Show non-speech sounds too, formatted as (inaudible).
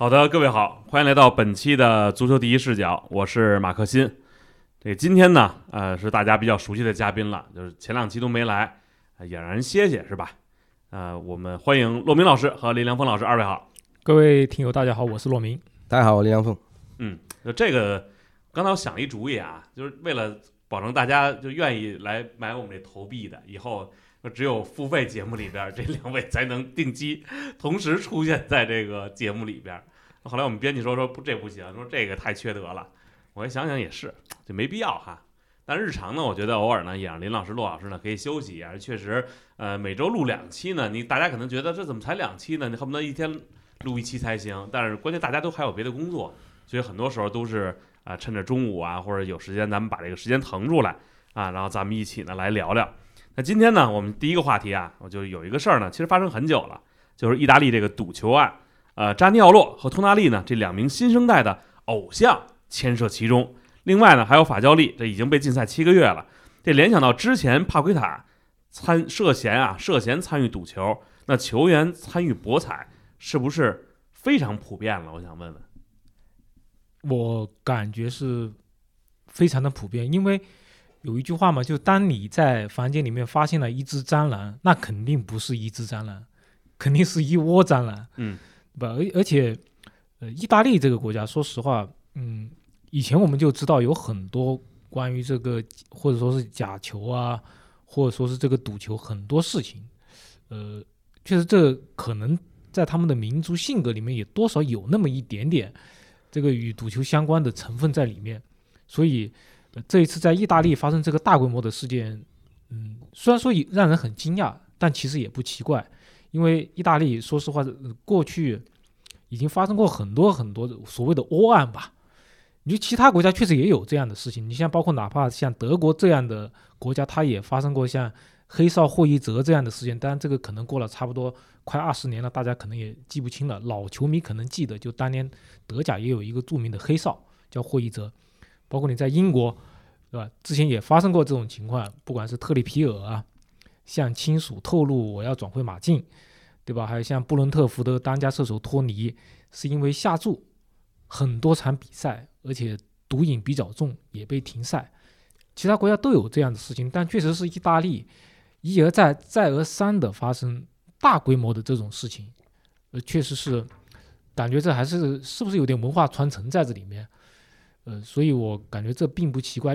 好的，各位好，欢迎来到本期的足球第一视角，我是马克新。这今天呢，呃，是大家比较熟悉的嘉宾了，就是前两期都没来，呃也让人歇歇是吧？呃，我们欢迎骆明老师和林良锋老师，二位好。各位听友，大家好，我是骆明。大家好，我林良锋。嗯，就这个，刚才我想了一主意啊，就是为了保证大家就愿意来买我们这投币的，以后 (laughs) 只有付费节目里边这两位才能定期同时出现在这个节目里边。(laughs) 后来我们编辑说说不这不行，说这个太缺德了。我一想想也是，就没必要哈。但日常呢，我觉得偶尔呢也让林老师、骆老师呢可以休息一下。确实，呃，每周录两期呢，你大家可能觉得这怎么才两期呢？你恨不得一天录一期才行。但是关键大家都还有别的工作，所以很多时候都是啊、趁着中午啊或者有时间，咱们把这个时间腾出来啊，然后咱们一起呢来聊聊。那今天呢，我们第一个话题啊，我就有一个事儿呢，其实发生很久了，就是意大利这个赌球案。呃，扎尼奥洛和托纳利呢这两名新生代的偶像牵涉其中。另外呢，还有法焦利，这已经被禁赛七个月了。这联想到之前帕奎塔参涉嫌啊涉嫌参与赌球，那球员参与博彩是不是非常普遍了？我想问问。我感觉是非常的普遍，因为有一句话嘛，就当你在房间里面发现了一只蟑螂，那肯定不是一只蟑螂，肯定是一窝蟑螂，嗯，对吧？而而且，呃，意大利这个国家，说实话，嗯，以前我们就知道有很多关于这个或者说是假球啊，或者说是这个赌球很多事情，呃，确实这可能在他们的民族性格里面也多少有那么一点点。这个与赌球相关的成分在里面，所以、这一次在意大利发生这个大规模的事件，嗯，虽然说也让人很惊讶，但其实也不奇怪，因为意大利说实话，呃过去已经发生过很多很多的所谓的窝案吧。你就其他国家确实也有这样的事情，你像包括哪怕像德国这样的国家，它也发生过像黑哨霍伊泽这样的事件，当然这个可能过了差不多快二十年了，大家可能也记不清了。老球迷可能记得，就当年德甲也有一个著名的黑哨叫霍伊泽，包括你在英国，对吧？之前也发生过这种情况，不管是特里皮尔啊，向亲属透露我要转会马竞，对吧？还有像布伦特福德当家射手托尼，是因为下注很多场比赛，而且毒瘾比较重，也被停赛。其他国家都有这样的事情，但确实是意大利一而再、再而三的发生大规模的这种事情，呃，确实是感觉这还是是不是有点文化传承在这里面，呃，所以我感觉这并不奇怪。